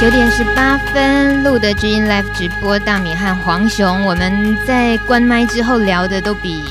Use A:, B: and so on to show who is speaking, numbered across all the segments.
A: 九点十八分，露德知音 Live 直播，大米和黄熊，我们在关麦之后聊的都比。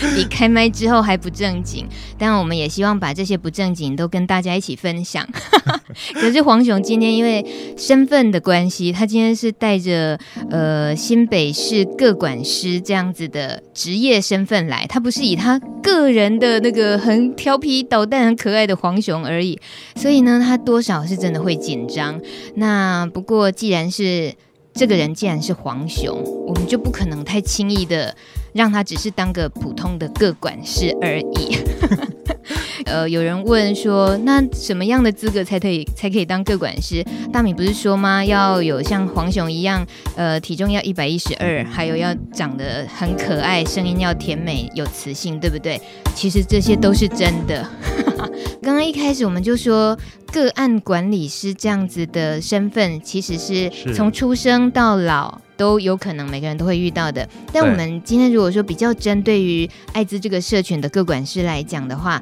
A: 比开麦之后还不正经，但我们也希望把这些不正经都跟大家一起分享。可是黄雄今天因为身份的关系，他今天是带着呃新北市各管师这样子的职业身份来，他不是以他个人的那个很调皮捣蛋、很可爱的黄雄而已，所以呢，他多少是真的会紧张。那不过既然是这个人，既然是黄雄，我们就不可能太轻易的。让他只是当个普通的个管师而已。呃，有人问说，那什么样的资格才可以才可以当个管师？大米不是说吗？要有像黄熊一样，呃，体重要一百一十二，还有要长得很可爱，声音要甜美有磁性，对不对？其实这些都是真的。刚刚一开始我们就说，个案管理师这样子的身份，其实是从出生到老。都有可能每个人都会遇到的，但我们今天如果说比较针对于艾滋这个社群的个管师来讲的话，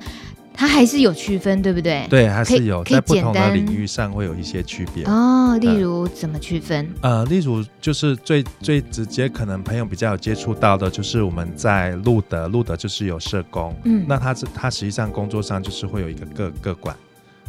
A: 它还是有区分，对不对？
B: 对，还是有在不同的领域上会有一些区别
A: 哦。例如怎么区分？
B: 呃，例如就是最最直接，可能朋友比较有接触到的，就是我们在路德，路德就是有社工，嗯，那他是他实际上工作上就是会有一个个个管，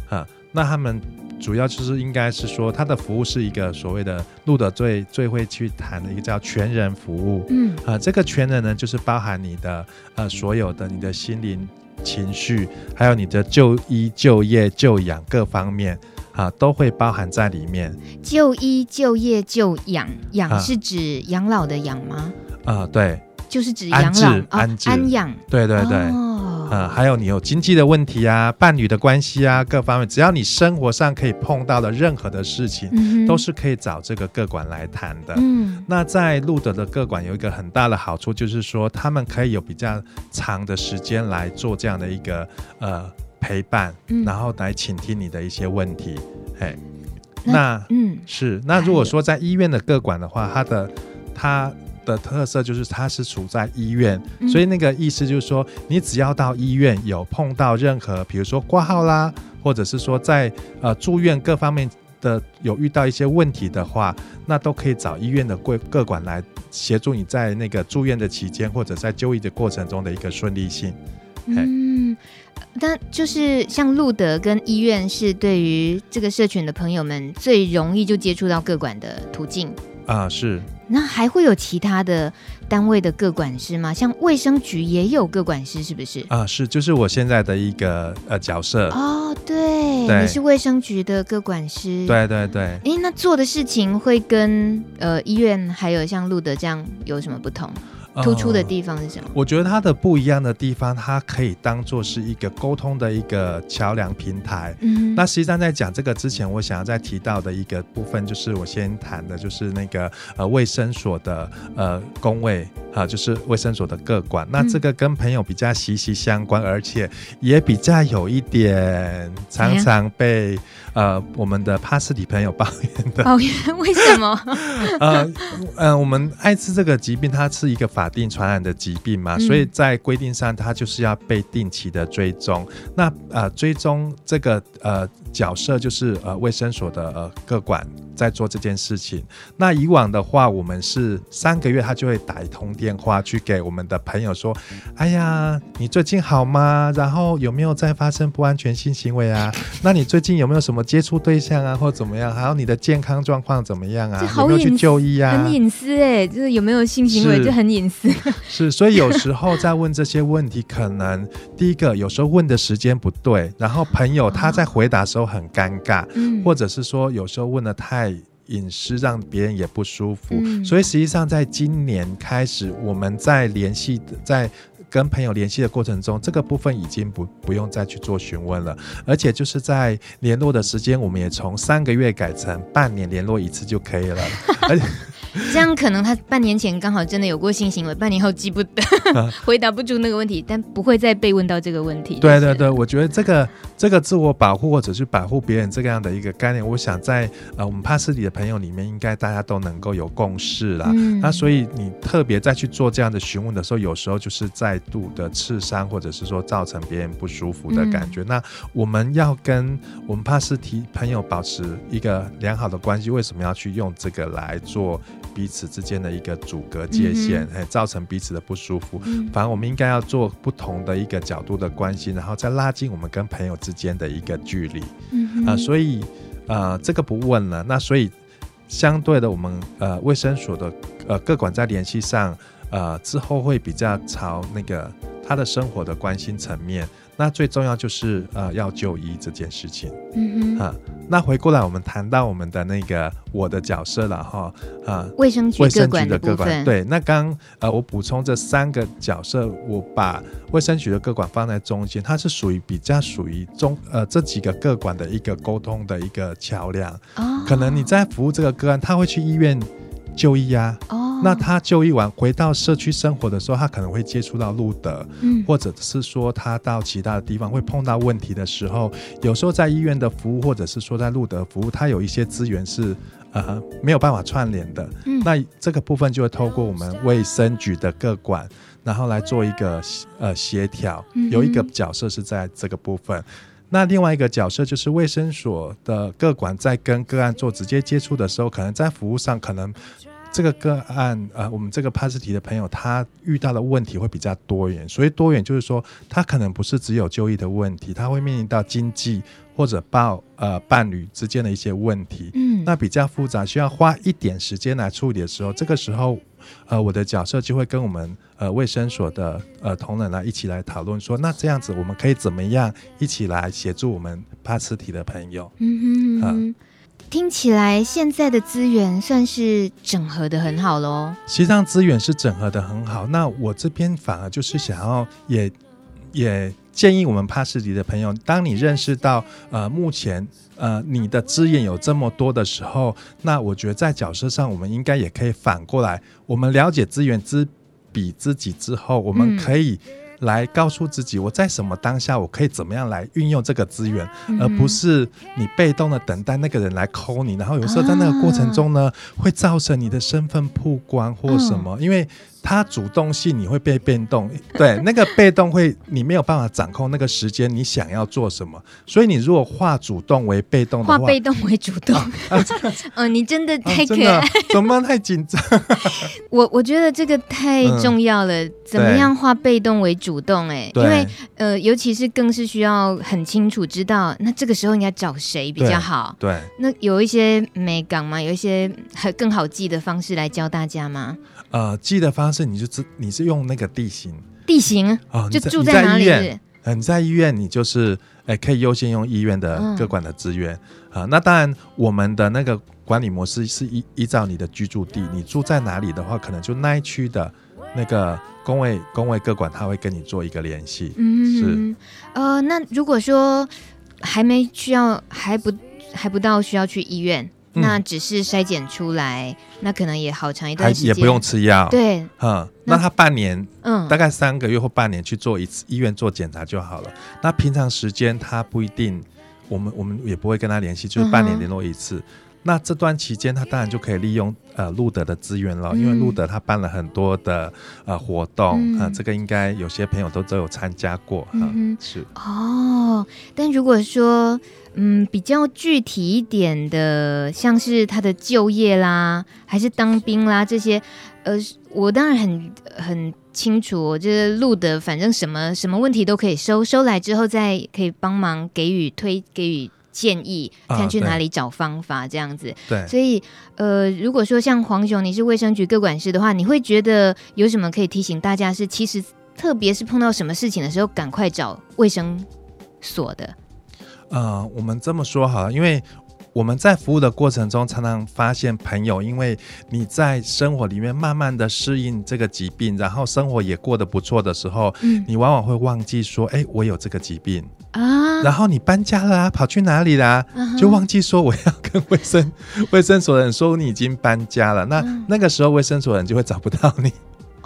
B: 啊，那他们。主要就是应该是说，他的服务是一个所谓的路德最最会去谈的一个叫全人服务。嗯啊，这个全人呢，就是包含你的呃所有的你的心灵情绪，还有你的就医就业就养各方面啊，都会包含在里面。
A: 就医就业就养，养是指养老的养吗？
B: 啊，对，
A: 就是指养老安、哦、安养。
B: 对对对。哦呃，还有你有经济的问题啊，伴侣的关系啊，各方面，只要你生活上可以碰到的任何的事情，嗯、都是可以找这个个管来谈的。嗯，那在路德的个管有一个很大的好处，就是说他们可以有比较长的时间来做这样的一个呃陪伴，嗯，然后来倾听你的一些问题。嘿，那，那嗯是，那如果说在医院的个管的话，他的他。的特色就是它是处在医院，嗯，所以那个意思就是说，你只要到医院有碰到任何，比如说挂号啦，或者是说在呃住院各方面的有遇到一些问题的话，那都可以找医院的各各管来协助你在那个住院的期间或者在就医的过程中的一个顺利性。
A: 嗯，但就是像路德跟医院是对于这个社群的朋友们最容易就接触到各管的途径
B: 啊，是。
A: 那还会有其他的单位的各管师吗？像卫生局也有各管师，是不是？
B: 啊，是，就是我现在的一个呃角色。
A: 哦，对，对，你是卫生局的各管师。
B: 对对对。
A: 哎，那做的事情会跟呃医院还有像路德这样有什么不同？突出的地方是什么？
B: 呃，我觉得它的不一样的地方，它可以当做是一个沟通的一个桥梁平台。嗯，那实际上在讲这个之前，我想要再提到的一个部分，就是我先谈的，就是那个呃卫生所的呃公卫。啊，就是卫生所的各管，那这个跟朋友比较息息相关，嗯、而且也比较有一点常常被呃我们的帕斯蒂朋友 抱怨的。
A: 抱怨 为什么？
B: 呃呃，我们艾滋这个疾病，它是一个法定传染的疾病嘛，嗯、所以在规定上，它就是要被定期的追踪。那呃，追踪这个呃角色就是呃卫生所的呃各管。在做这件事情。那以往的话，我们是三个月他就会打一通电话去给我们的朋友说：“哎呀，你最近好吗？然后有没有在发生不安全性行为啊？那你最近有没有什么接触对象啊，或怎么样？还有你的健康状况怎么样啊？有没有去就医啊？
A: 很隐私哎，就是有没有性行为就很隐私。
B: 是，所以有时候在问这些问题，可能第一个有时候问的时间不对，然后朋友他在回答的时候很尴尬，嗯，或者是说有时候问的太。隐私让别人也不舒服，嗯，所以实际上在今年开始，我们在联系，在跟朋友联系的过程中，这个部分已经不不用再去做询问了，而且就是在联络的时间，我们也从三个月改成半年联络一次就可以了。而且
A: 这样可能他半年前刚好真的有过性行为，半年后记不得，回答不出那个问题，但不会再被问到这个问题。
B: 对对对，我觉得这个这个自我保护或者是保护别人这个样的一个概念，我想在呃我们帕斯里的朋友里面，应该大家都能够有共识啦。嗯、那所以你特别再去做这样的询问的时候，有时候就是再度的刺伤，或者是说造成别人不舒服的感觉。嗯、那我们要跟我们帕斯提朋友保持一个良好的关系，为什么要去用这个来做彼此之间的一个阻隔界限，嗯、造成彼此的不舒服？嗯、反而我们应该要做不同的一个角度的关心，然后再拉近我们跟朋友之间的一个距离，嗯，啊、呃，所以呃，这个不问了。那所以相对的，我们呃卫生所的呃各管在联系上，呃之后会比较朝那个他的生活的关心层面。那最重要就是呃要就医这件事情，嗯哼，啊，那回过来我们谈到我们的那个我的角色了哈，啊，
A: 卫生局卫生局的各管，
B: 对，那刚呃我补充这三个角色，我把卫生局的各管放在中间，它是属于比较属于中呃这几个各管的一个沟通的一个桥梁，哦，可能你在服务这个个案，他会去医院就医呀，哦。那他就医完回到社区生活的时候，他可能会接触到路德，嗯，或者是说他到其他的地方会碰到问题的时候，有时候在医院的服务，或者是说在路德服务，他有一些资源是呃没有办法串联的，嗯，那这个部分就会透过我们卫生局的各管，然后来做一个呃协调，有一个角色是在这个部分，那另外一个角色就是卫生所的各管在跟个案做直接接触的时候，可能在服务上可能。这个个案，呃，我们这个帕斯提的朋友，他遇到的问题会比较多元，所以多元就是说，他可能不是只有就医的问题，他会面临到经济或者伴呃伴侣之间的一些问题，嗯，那比较复杂，需要花一点时间来处理的时候，这个时候，呃，我的角色就会跟我们呃卫生所的呃同仁来一起来讨论说，那这样子我们可以怎么样一起来协助我们帕斯提的朋友，嗯哼，嗯。呃
A: 听起来现在的资源算是整合的很好喽。
B: 实际上资源是整合的很好。那我这边反而就是想要也也建议我们帕斯迪的朋友，当你认识到呃目前呃你的资源有这么多的时候，那我觉得在角色上我们应该也可以反过来，我们了解资源之比自己之后，我们可以。来告诉自己，我在什么当下，我可以怎么样来运用这个资源，嗯、而不是你被动的等待那个人来 call 你，然后有时候在那个过程中呢，啊、会造成你的身份曝光或什么，嗯、因为。他主动性你会被变动，对，那个被动会你没有办法掌控那个时间，你想要做什么，所以你如果化主动为被动的话，
A: 化被动为主动，嗯，你真的太可爱，
B: 怎么太紧张？
A: 我我觉得这个太重要了，怎么样化被动为主动？哎，因为呃，尤其是更是需要很清楚知道，那这个时候应该找谁比较好？对，那有一些美感吗？有一些很更好记的方式来教大家吗？
B: 呃，记的方式你就知你是用那个地形，
A: 地形啊，就住在哪里？
B: 呃，你在医院，你就是哎，可以优先用医院的各管的资源啊。那当然，我们的那个管理模式是依依照你的居住地，你住在哪里的话，可能就那一区的那个工位工位各管他会跟你做一个联系。嗯，是。
A: 呃，那如果说还没需要，还不还不到需要去医院。那只是筛检出来，嗯、那可能也好长一段时间，
B: 也不用吃药。
A: 对，
B: 嗯，那，他半年，嗯，大概三个月或半年去做一次医院做检查就好了。那平常时间他不一定，我们我们也不会跟他联系，就是半年联络一次。嗯、那这段期间，他当然就可以利用呃路德的资源了，嗯、因为路德他办了很多的呃活动啊、这个应该有些朋友都都有参加过，嗯，是。
A: 哦，但如果说。嗯，比较具体一点的，像是他的就业啦，还是当兵啦这些，呃，我当然很很清楚，就是录的，反正什么什么问题都可以收，收来之后再可以帮忙给予推给予建议，看去哪里找方法这样子。对，所以呃，如果说像黄雄，你是卫生局各管事的话，你会觉得有什么可以提醒大家？是其实特别是碰到什么事情的时候，赶快找卫生所的。
B: 呃，我们这么说好了，因为我们在服务的过程中，常常发现朋友，因为你在生活里面慢慢的适应这个疾病，然后生活也过得不错的时候，嗯，你往往会忘记说，哎，我有这个疾病。啊，然后你搬家了啊，跑去哪里啦？就忘记说我要跟卫生卫生所的人说你已经搬家了，那那个时候卫生所的人就会找不到你。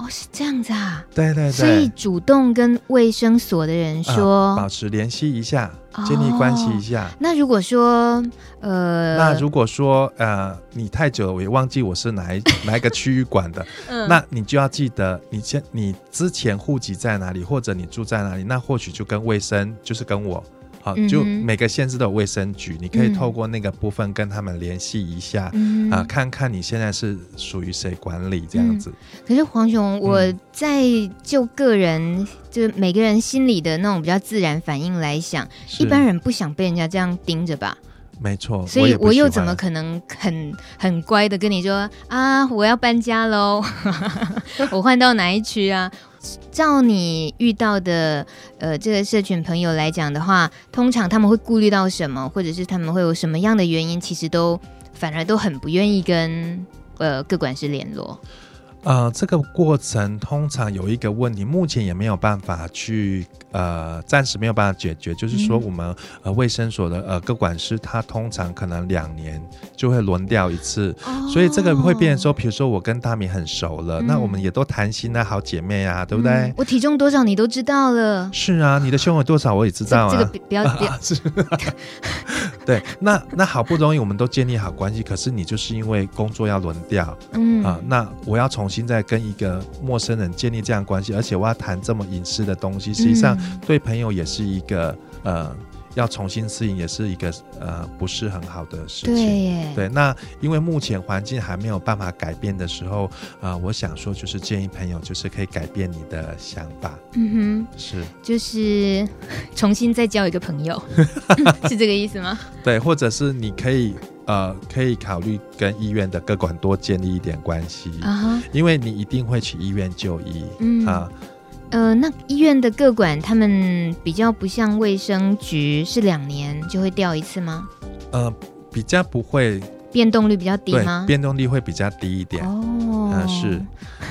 A: 哦，是这样子啊。
B: 对对对。
A: 所以主动跟卫生所的人说，
B: 呃、保持联系一下，建立关系一下。哦、
A: 那如果说，呃，
B: 那如果说，呃，你太久了，我也忘记我是哪一 哪一个区域管的，嗯、那你就要记得，你先你之前户籍在哪里，或者你住在哪里，那或许就跟卫生，就是跟我。好，就每个县市都有卫生局，嗯、你可以透过那个部分跟他们联系一下，嗯、啊，看看你现在是属于谁管理这样子。
A: 嗯、可是黄雄，我在就个人，嗯、就每个人心里的那种比较自然反应来想，一般人不想被人家这样盯着吧？
B: 没错，
A: 所以我又怎么可能很很乖的跟你说啊，我要搬家喽，我换到哪一区啊？照你遇到的呃这个社群朋友来讲的话，通常他们会顾虑到什么，或者是他们会有什么样的原因，其实都反而都很不愿意跟呃各管事联络。
B: 呃，这个过程通常有一个问题，目前也没有办法去呃，暂时没有办法解决。就是说，我们、嗯、呃卫生所的呃各管师，他通常可能两年就会轮调一次，哦、所以这个会变成说，比如说我跟大米很熟了，嗯、那我们也都谈心啊，好姐妹啊，对不对？嗯、
A: 我体重多少你都知道了。
B: 是啊，你的胸围多少我也知道啊。
A: 这，这个不要不要。是
B: 对，那那好不容易我们都建立好关系，可是你就是因为工作要轮调，嗯啊、呃，那我要重新再跟一个陌生人建立这样关系，而且我要谈这么隐私的东西，实际上对朋友也是一个呃。要重新适应也是一个呃不是很好的事情。对。那因为目前环境还没有办法改变的时候，啊、呃，我想说就是建议朋友就是可以改变你的想法。嗯哼，是，
A: 就是重新再交一个朋友，是这个意思吗？
B: 对，或者是你可以呃可以考虑跟医院的各管多建立一点关系啊，因为你一定会去医院就医、嗯、啊。
A: 呃，那医院的各管他们比较不像卫生局，是两年就会调一次吗？
B: 呃，比较不会，
A: 变动率比较低吗？
B: 变动率会比较低一点。哦，嗯、呃，是。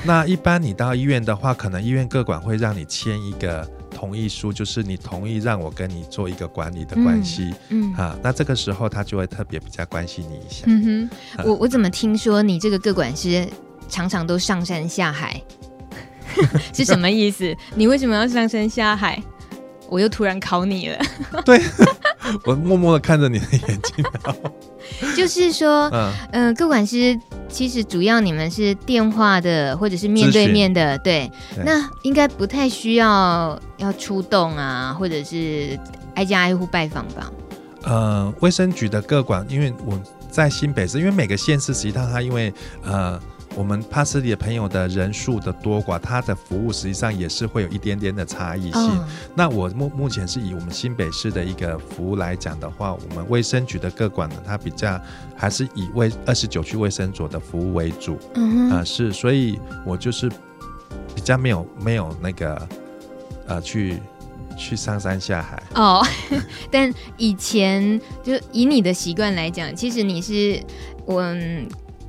B: 那一般你到医院的话，可能医院各管会让你签一个同意书，就是你同意让我跟你做一个管理的关系。嗯，嗯啊，那这个时候他就会特别比较关心你一下。嗯哼，
A: 呃、我我怎么听说你这个个管师常常都上山下海？是什么意思？你为什么要上山下海？我又突然考你了。
B: 对，我默默的看着你的眼睛。
A: 就是说，嗯、呃，各管师其实主要你们是电话的，或者是面对面的，对。对，那应该不太需要要出动啊，或者是挨家挨户拜访吧？
B: 呃，卫生局的各管，因为我在新北市，因为每个县市实际上它因为呃。我们帕斯里的朋友的人数的多寡，他的服务实际上也是会有一点点的差异性。哦、那我目目前是以我们新北市的一个服务来讲的话，我们卫生局的各管呢，它比较还是以卫二十九区卫生所的服务为主。嗯哼，啊、呃、是，所以我就是比较没有没有那个呃去去上山下海。哦，
A: 但以前就以你的习惯来讲，其实你是我。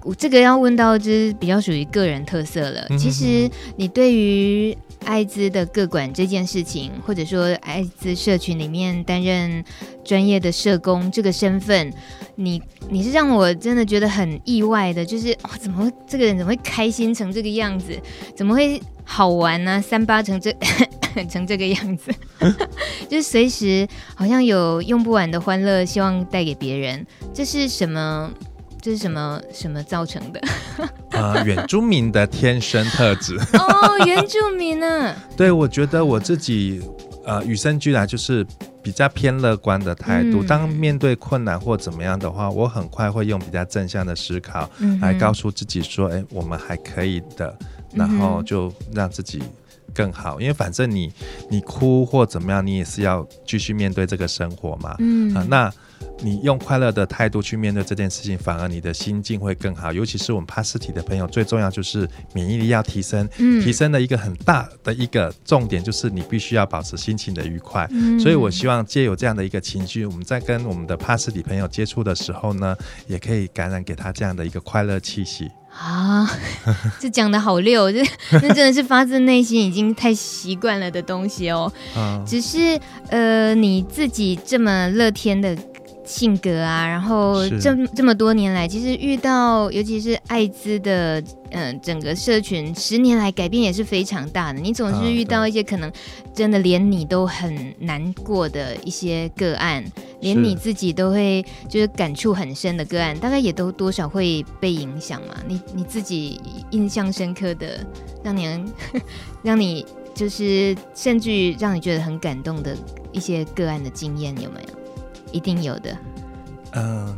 A: 我这个要问到，就是比较属于个人特色了。其实你对于艾滋的个管这件事情，或者说艾滋社群里面担任专业的社工这个身份，你你是让我真的觉得很意外的，就是哦，怎么会这个人怎么会开心成这个样子？怎么会好玩呢、啊？三八成这 成这个样子，就是随时好像有用不完的欢乐，希望带给别人。这是什么？这是什么什么造成的？
B: 呃，原住民的天生特质。
A: 哦，原住民呢？
B: 对，我觉得我自己呃与生俱来就是比较偏乐观的态度。嗯、当面对困难或怎么样的话，我很快会用比较正向的思考来告诉自己说：“哎、嗯，我们还可以的。”然后就让自己更好。因为反正你你哭或怎么样，你也是要继续面对这个生活嘛。嗯、呃，那。你用快乐的态度去面对这件事情，反而你的心境会更好。尤其是我们帕斯体的朋友，最重要就是免疫力要提升。嗯，提升的一个很大的一个重点就是你必须要保持心情的愉快。嗯，所以我希望借有这样的一个情绪，我们在跟我们的帕斯体朋友接触的时候呢，也可以感染给他这样的一个快乐气息。
A: 啊，这讲得好溜，这那真的是发自内心，已经太习惯了的东西哦。啊，只是呃，你自己这么乐天的。性格啊，然后这这么多年来，其实遇到尤其是艾滋的，嗯、呃，整个社群十年来改变也是非常大的。你总是遇到一些可能真的连你都很难过的一些个案，连你自己都会就是感触很深的个案，大概也都多少会被影响嘛。你你自己印象深刻的，让你 让你就是甚至于让你觉得很感动的一些个案的经验有没有？一定有的，
B: 嗯、呃，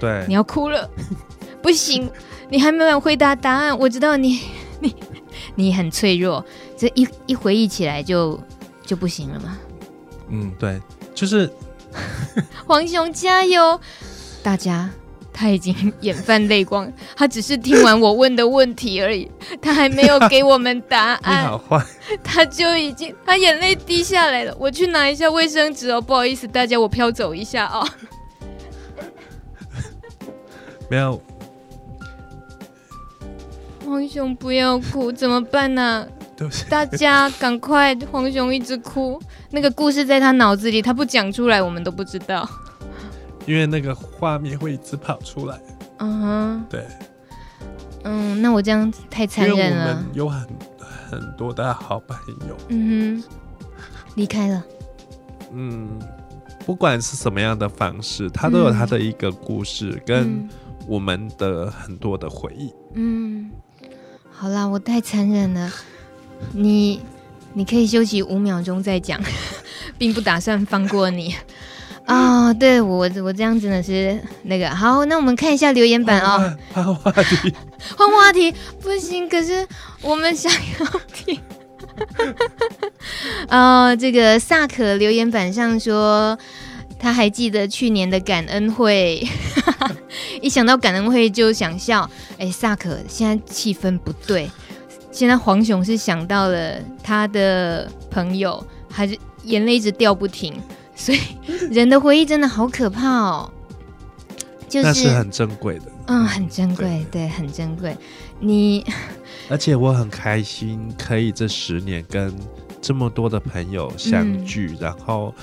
B: 对，
A: 你要哭了，不行，你还没有回答答案。我知道你，你，你很脆弱，这一一回忆起来就就不行了嘛？
B: 嗯，对，就是
A: 黄雄加油！大家，他已经眼泛泪光，他只是听完我问的问题而已，他还没有给我们答案。
B: 你好坏。
A: 他就已经，他眼泪滴下来了。我去拿一下卫生纸哦，不好意思，大家，我飘走一下哦。
B: 没有，
A: 黄熊不要哭，怎么办呢、啊？
B: 对不起，
A: 大家赶快，黄熊一直哭，那个故事在他脑子里，他不讲出来，我们都不知道。
B: 因为那个画面会一直跑出来。
A: 嗯哼，
B: 对。
A: 嗯，那我这样太残忍了。
B: 有很。很多的好朋友，
A: 嗯哼，离开了。
B: 嗯，不管是什么样的方式，他都有他的一个故事，嗯、跟我们的很多的回忆。
A: 嗯，好啦，我太残忍了，你你可以休息五秒钟再讲，并不打算放过你。啊、哦，对我我这样真的是那个好，那我们看一下留言板哦。
B: 换话题，
A: 换话题不行，可是我们想要听。啊、哦，这个萨可留言板上说他还记得去年的感恩会，一想到感恩会就想笑。哎，萨可现在气氛不对，现在黄雄是想到了他的朋友，还是眼泪一直掉不停。所以人的回忆真的好可怕哦，就是，
B: 那是很珍贵的，
A: 嗯，很珍贵，对，对，很珍贵。你，
B: 而且我很开心，可以这十年跟这么多的朋友相聚，嗯、然后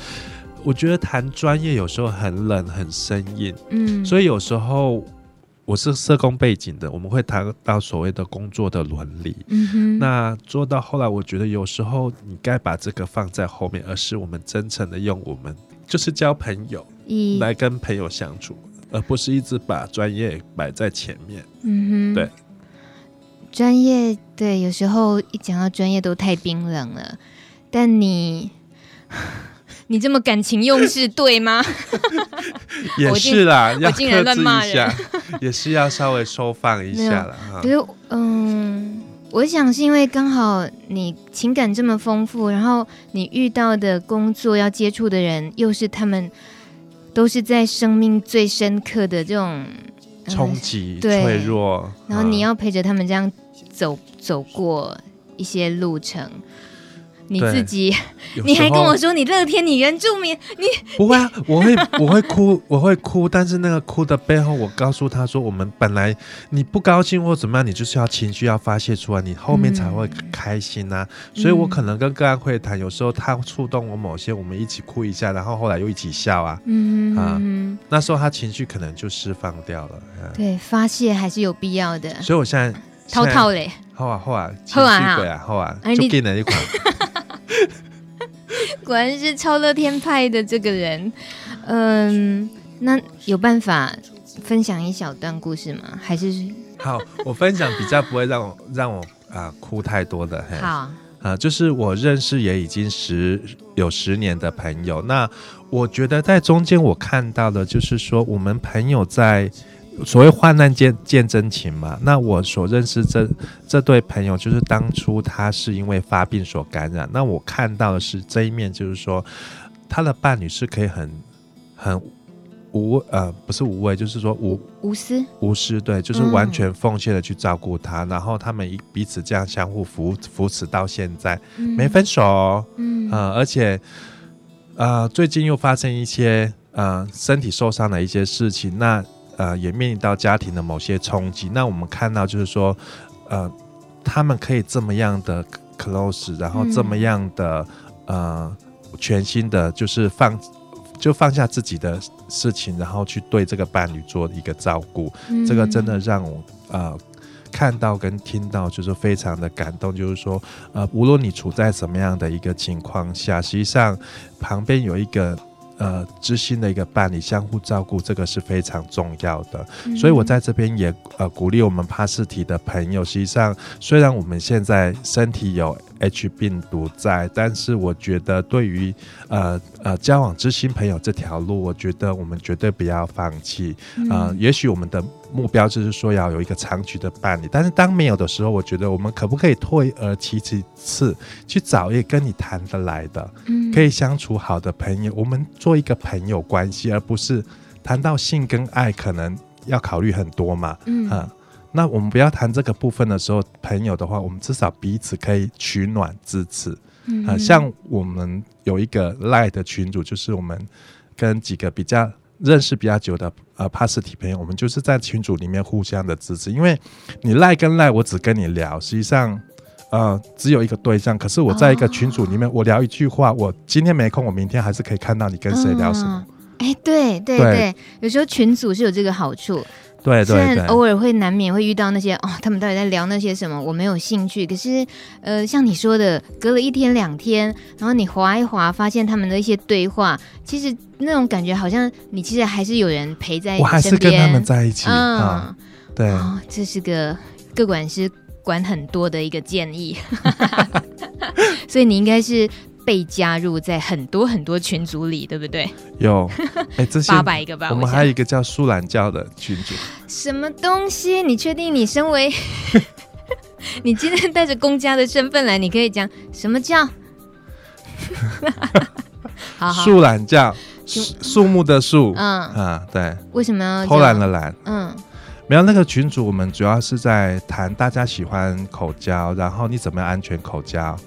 B: 我觉得谈专业有时候很冷，很生硬，嗯，所以有时候。我是社工背景的，我们会谈到所谓的工作的伦理。嗯哼，那做到后来，我觉得有时候你该把这个放在后面，而是我们真诚的用我们就是交朋友来跟朋友相处，而不是一直把专业摆在前面。嗯哼，对，
A: 专业对，有时候一讲到专业都太冰冷了，但你。你这么感情用事，对吗？
B: 也是啦，我竟然乱骂人，也是要稍微收放一下了哈。
A: 对，嗯，我想是因为刚好你情感这么丰富，然后你遇到的工作要接触的人，又是他们都是在生命最深刻的这种
B: 冲击、嗯、脆弱，
A: 然后你要陪着他们这样走走过一些路程。你自己，你还跟我说你乐天，你原住民，你
B: 不会啊？我会，我会哭，我会哭，但是那个哭的背后，我告诉他说，我们本来你不高兴或怎么样，你就是要情绪要发泄出来，你后面才会开心啊。嗯、所以我可能跟个案会谈，有时候他触动我某些，我们一起哭一下，然后后来又一起笑啊。嗯啊，那时候他情绪可能就释放掉了。
A: 对，发泄还是有必要的。
B: 所以我现在
A: 滔滔嘞，
B: 好啊好啊，情绪鬼啊好啊，就给了一款。
A: 果然是超乐天派的这个人，嗯，那有办法分享一小段故事吗？还是
B: 好，我分享比较不会让我让我啊、呃、哭太多的。
A: 好
B: 啊、呃，就是我认识也已经十有十年的朋友，那我觉得在中间我看到的，就是说我们朋友在。所谓患难见见真情嘛，那我所认识这这对朋友，就是当初他是因为发病所感染，那我看到的是这一面，就是说他的伴侣是可以很很无呃不是无畏，就是说无
A: 无私。
B: 无私，对，就是完全奉献的去照顾他，嗯、然后他们一彼此这样相互扶扶持到现在，嗯、没分手、哦，嗯、呃、而且呃最近又发生一些呃身体受伤的一些事情，那。呃，也面临到家庭的某些冲击。那我们看到，就是说，呃，他们可以这么样的 close，然后这么样的、嗯、呃全新的，就是放就放下自己的事情，然后去对这个伴侣做一个照顾。嗯、这个真的让我呃看到跟听到，就是非常的感动。就是说，呃，无论你处在什么样的一个情况下，实际上旁边有一个。呃，知心的一个伴侣，相互照顾，这个是非常重要的。嗯、所以我在这边也呃鼓励我们帕斯提的朋友。实际上，虽然我们现在身体有 H 病毒在，但是我觉得对于呃呃交往知心朋友这条路，我觉得我们绝对不要放弃。啊、呃，也许我们的。目标就是说要有一个长期的伴侣，但是当没有的时候，我觉得我们可不可以退而求其次，去找一个跟你谈得来的，嗯，可以相处好的朋友，我们做一个朋友关系，而不是谈到性跟爱，可能要考虑很多嘛，嗯，啊，那我们不要谈这个部分的时候，朋友的话，我们至少彼此可以取暖支持，嗯，啊，像我们有一个 LINE 的群组，就是我们跟几个比较。认识比较久的呃帕斯提朋友，我们就是在群组里面互相的支持。因为你赖跟赖，我只跟你聊，实际上呃只有一个对象。可是我在一个群组里面，我聊一句话，我今天没空，我明天还是可以看到你跟谁聊什么。
A: 哎、嗯，对对对，对，有时候群组是有这个好处。对，对，对，偶尔会难免会遇到那些哦，他们到底在聊那些什么？我没有兴趣。可是，呃，像你说的，隔了一天两天，然后你划一划，发现他们的一些对话，其实那种感觉好像你其实还是有人陪在你身边，我还是跟他们在一起。嗯，哦、对、哦，这是个个管师管很多的一个建议，所以你应该是。被加入在很多很多群组里，对不对？有，哎，这些八百个吧。我们还有一个叫树懒教的群组。什么东西？你确定你身为 你今天带着公家的身份来？你可以讲什么叫？树懒教，树木的树。嗯啊，对。为什么要偷懒的懒？嗯，没有那个群主，我们主要是在谈大家喜欢口交，然后你怎么样安全口交。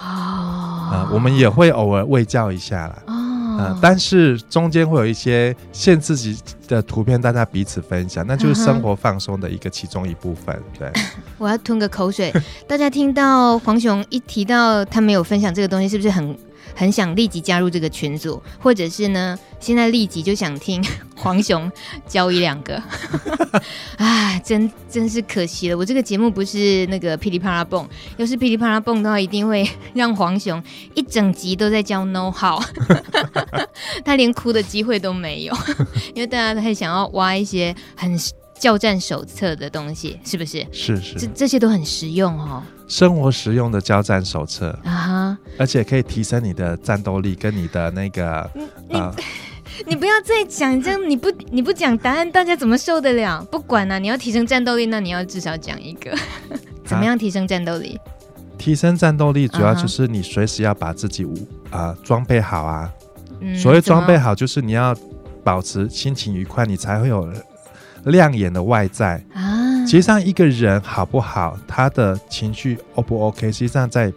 A: 啊、呃，我们也会偶尔喂教一下啦。哦，呃、但是中间会有一些限制级的图片，大家彼此分享，那就是生活放松的一个其中一部分。对，我要吞个口水。大家听到黄雄一提到他没有分享这个东西，是不是很？很想立即加入这个群组，或者是呢，现在立即就想听 黄雄教一两个，啊，真真是可惜了。我这个节目不是那个噼里啪啦蹦，要是噼里啪啦蹦的话，一定会让黄雄一整集都在教 know how，他连哭的机会都没有，因为大家都还想要挖一些很。教战手册的东西是不是？是是，这这些都很实用哦。生活实用的交战手册啊，而且可以提升你的战斗力跟你的那个。你、呃、你不要再讲这样，你不你不讲答案，大家怎么受得了？不管了、啊，你要提升战斗力，那你要至少讲一个，怎么样提升战斗力？啊、提升战斗力主要就是你随时要把自己武啊装备好啊。嗯、所谓装备好，就是你要保持心情愉快，你才会有。亮眼的外在啊，实际上一个人好不好，他的情绪 O 不 OK，实际上在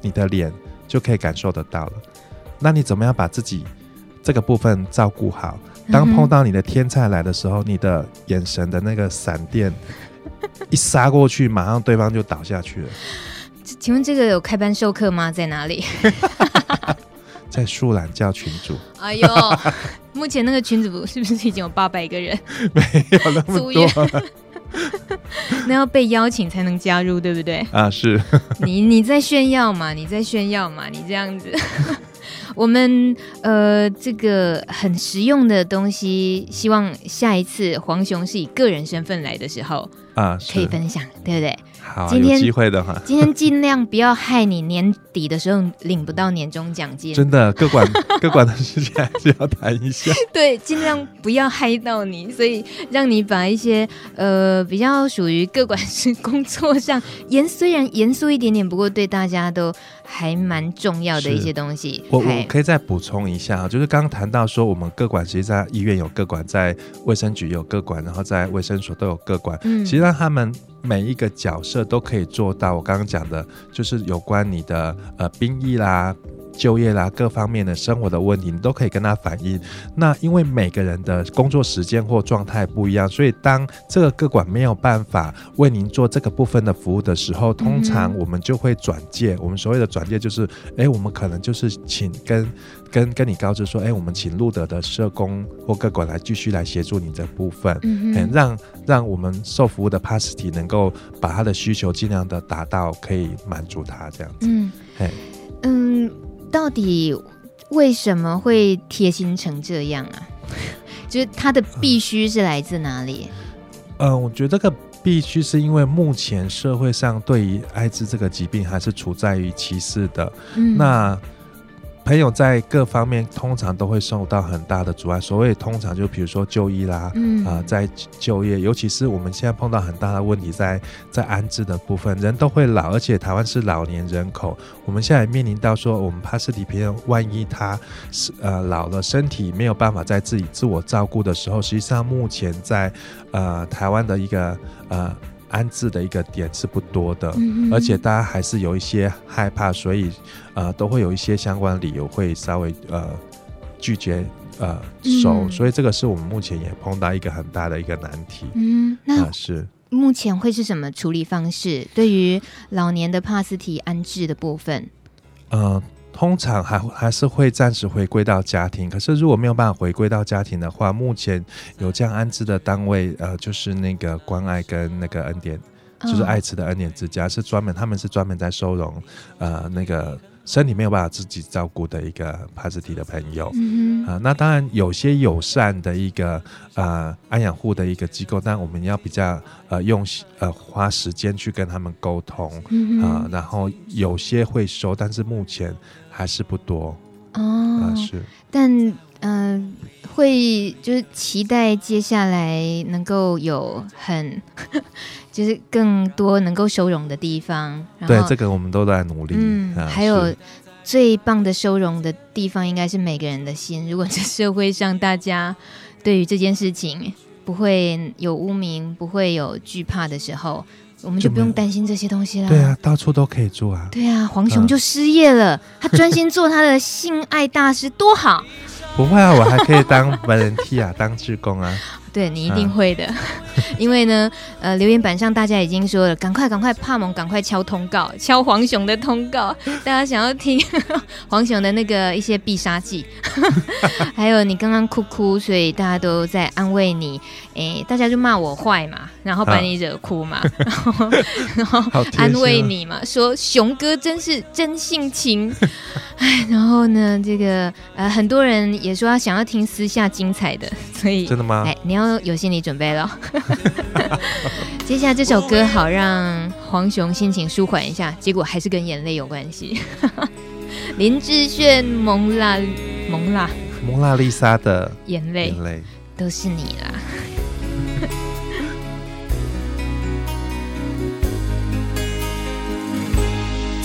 A: 你的脸就可以感受得到了。那你怎么样把自己这个部分照顾好？当碰到你的天菜来的时候，嗯、你的眼神的那个闪电 一杀过去，马上对方就倒下去了。请问这个有开班授课吗？在哪里？在树懒教群主。哎呦，目前那个群主是不是已经有八百个人？没有那么多。那要被邀请才能加入，对不对？啊，是。你你在炫耀嘛？你在炫耀嘛？你这样子，我们呃，这个很实用的东西，希望下一次黄雄是以个人身份来的时候啊，可以分享，对不对？好，今天有机会的话，今天尽量不要害你年底的时候领不到年终奖金。真的，各管 各管的事情还是要谈一下。对，尽量不要害到你，所以让你把一些呃比较属于各管是工作上严虽然严肃一点点，不过对大家都还蛮重要的一些东西。我我可以再补充一下，就是刚刚谈到说，我们各管其实在医院有各管，在卫生局有各管，然后在卫生所都有各管。嗯，其实让他们。每一个角色都可以做到。我刚刚讲的，就是有关你的呃兵役啦，
B: 就业啦各方面的生活的问题，你都可以跟他反映。那因为每个人的工作时间或状态不一样，所以当这个个管没有办法为您做这个部分的服务的时候，通常我们就会转介。我们所谓的转介就是，哎，我们可能就是请跟跟跟你告知说，哎，我们请路德的社工或个管来继续来协助你这部分，嗯，让让我们受服务的 Pasty 能够把他的需求尽量的达到，可以满足他这样子。嗯，嘿，
A: 嗯。到底为什么会贴心成这样啊？就是他的必须是来自哪里？
B: 嗯、呃，我觉得这个必须是因为目前社会上对于艾滋这个疾病还是处在于歧视的。嗯，那。朋友在各方面通常都会受到很大的阻碍。所谓通常就比如说就医啦，嗯啊、呃，在就业，尤其是我们现在碰到很大的问题在，在在安置的部分，人都会老，而且台湾是老年人口，我们现在面临到说，我们帕斯提病人万一他是呃老了，身体没有办法在自己自我照顾的时候，实际上目前在呃台湾的一个呃。安置的一个点是不多的，嗯、而且大家还是有一些害怕，所以呃都会有一些相关理由会稍微呃拒绝呃收，嗯，所以这个是我们目前也碰到一个很大的一个难题。嗯，那、呃、是
A: 目前会是什么处理方式？对于老年的帕斯提安置的部分，
B: 呃。通常还还是会暂时回归到家庭，可是如果没有办法回归到家庭的话，目前有这样安置的单位，呃，就是那个关爱跟那个恩典，就是爱慈的恩典之家，是专门他们是专门在收容，呃，那个。身体没有办法自己照顾的一个帕斯提的朋友，啊、嗯呃，那当然有些友善的一个呃安养护的一个机构，但我们要比较呃用呃花时间去跟他们沟通，啊、嗯呃，然后有些会收，但是目前还是不多。哦、呃，是，
A: 但嗯、呃，会就是期待接下来能够有很。就是更多能够收容的地方，
B: 对这个我们都在努力。
A: 嗯，啊、还有最棒的收容的地方，应该是每个人的心。如果这社会上大家对于这件事情不会有污名，不会有惧怕的时候，我们就不用担心这些东西了。
B: 对啊，到处都可以做啊。
A: 对啊，黄雄就失业了，啊、他专心做他的性爱大师，多好。
B: 不会啊，我还可以当 volunteer 当志工啊。
A: 对，你一定会的，啊、因为呢，呃，留言板上大家已经说了，赶快赶快，帕蒙赶快敲通告，敲黄熊的通告，大家想要听 黄熊的那个一些必杀技，还有你刚刚哭哭，所以大家都在安慰你，哎，大家就骂我坏嘛，然后把你惹哭嘛，啊、然后然后安慰你嘛，说熊哥真是真性情，哎，然后呢，这个呃，很多人也说他想要听私下精彩的，所以
B: 真的吗？
A: 哎，你要。有心理准备了。接下来这首歌好让黄熊心情舒缓一下，结果还是跟眼泪有关系。林志炫蒙娜蒙娜
B: 蒙娜丽莎的
A: 眼泪，眼泪都是你啦。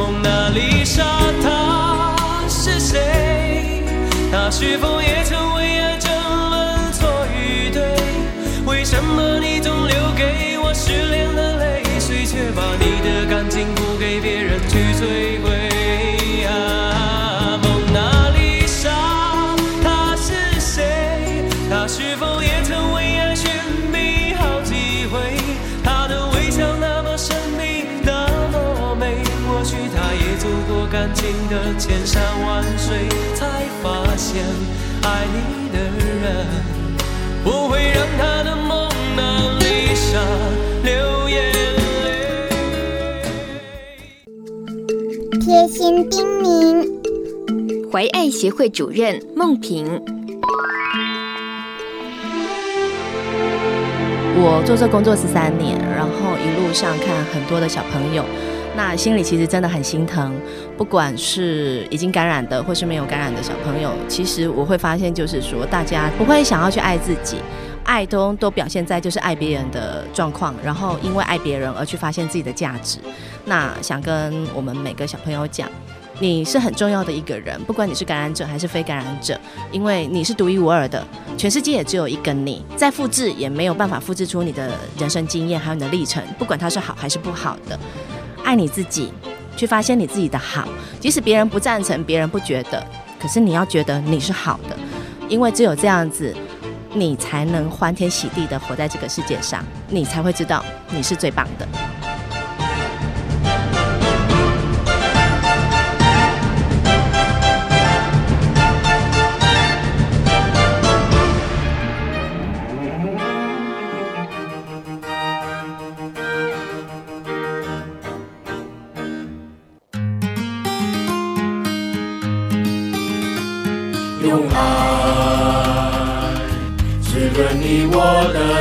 A: 蒙娜丽莎，她是谁？她是否也曾为爱争论错与对？为什么你总留给我失恋的泪水，却把你的感情不给别人去摧毁？啊，的千山万水，才发现爱你的人。不会让他的蒙娜丽莎流眼泪。贴心叮咛，怀爱协会主任孟平。
C: 我做这工作十三年，然后一路上看很多的小朋友。那心里其实真的很心疼，不管是已经感染的或是没有感染的小朋友，其实我会发现，就是说大家不会想要去爱自己，爱都都表现在就是爱别人的状况，然后因为爱别人而去发现自己的价值。那想跟我们每个小朋友讲。你是很重要的一个人，不管你是感染者还是非感染者，因为你是独一无二的，全世界也只有一个你，再复制也没有办法复制出你的人生经验还有你的历程，不管它是好还是不好的。爱你自己，去发现你自己的好，即使别人不赞成，别人不觉得，可是你要觉得你是好的，因为只有这样子，你才能欢天喜地的活在这个世界上，你才会知道你是最棒的。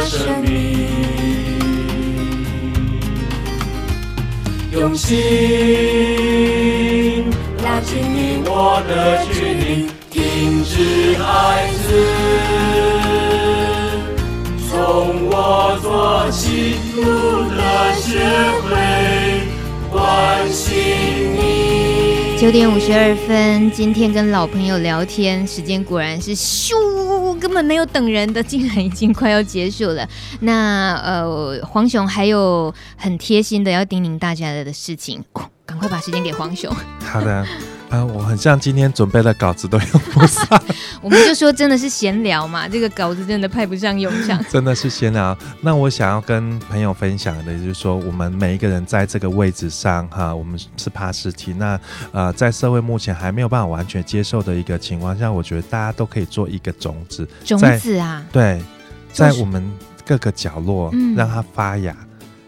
D: 生命，用心拉近你我的距离，停止孩子，从我做起，路德学会关心你。
A: 九点五十二分，今天跟老朋友聊天，时间果然是咻，根本没有等人的，竟然已经快要结束了。那呃，黄熊还有很贴心的要叮咛大家的事情，赶快把时间给黄熊。
B: 好的。啊、呃，我很像今天准备的稿子都用不上，
A: 我们就说真的是闲聊嘛，这个稿子真的派不上用场，
B: 真的是闲聊。那我想要跟朋友分享的，就是说我们每一个人在这个位置上，哈，我们是爬实体。那呃，在社会目前还没有办法完全接受的一个情况下，我觉得大家都可以做一个种子，
A: 种子啊，
B: 对，在我们各个角落让它发芽。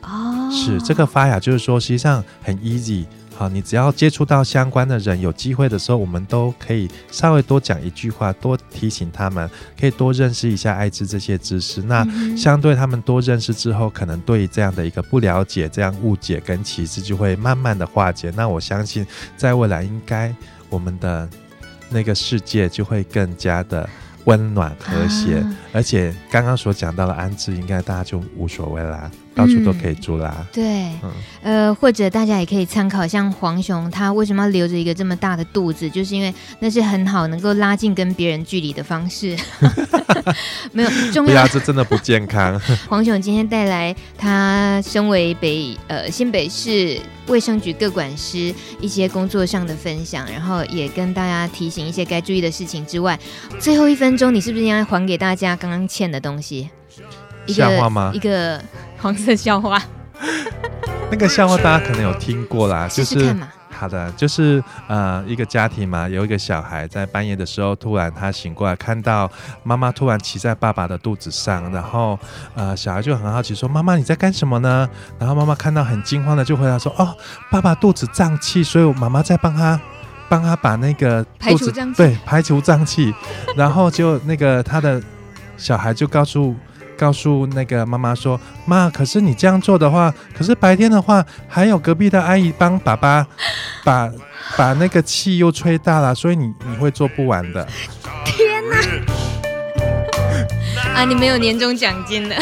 B: 哦，是这个发芽，就是说实际上很 easy。好，你只要接触到相关的人，有机会的时候，我们都可以稍微多讲一句话，多提醒他们，可以多认识一下艾滋这些知识。那相对他们多认识之后，可能对于这样的一个不了解、这样误解跟歧视就会慢慢的化解。那我相信，在未来应该我们的那个世界就会更加的温暖和谐。啊、而且刚刚所讲到的安置，应该大家就无所谓啦。到处都可以住啦。嗯、
A: 对，嗯、呃，或者大家也可以参考，像黄熊他为什么要留着一个这么大的肚子，就是因为那是很好能够拉近跟别人距离的方式。没有重要，
B: 这真的不健康。
A: 黄熊今天带来他身为北呃新北市卫生局各管师一些工作上的分享，然后也跟大家提醒一些该注意的事情之外，最后一分钟你是不是应该还给大家刚刚欠的东西？一
B: 个话吗？
A: 一个。黄色笑话，
B: 那个笑话大家可能有听过啦。就是好的，就是呃一个家庭嘛，有一个小孩在半夜的时候，突然他醒过来，看到妈妈突然骑在爸爸的肚子上，然后呃小孩就很好奇说：“妈妈你在干什么呢？”然后妈妈看到很惊慌的就回答说：“哦，爸爸肚子胀气，所以我妈妈在帮他帮他把那个肚子
A: 排除胀气，
B: 对，排除胀气。”然后就那个他的小孩就告诉。告诉那个妈妈说：“妈，可是你这样做的话，可是白天的话，还有隔壁的阿姨帮爸爸 把把那个气又吹大了，所以你你会做不完的。”
A: 天哪！啊，你没有年终奖金了，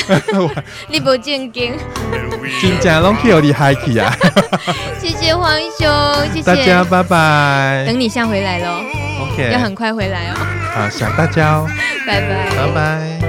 A: 你不见金，
B: 金奖拢可以你嗨起啊！
A: 谢谢黄兄，谢谢
B: 大家，拜拜。
A: 等你下回来喽
B: ，OK，
A: 要很快回来哦。
B: 好，想大家哦，
A: 拜拜，
B: 拜拜。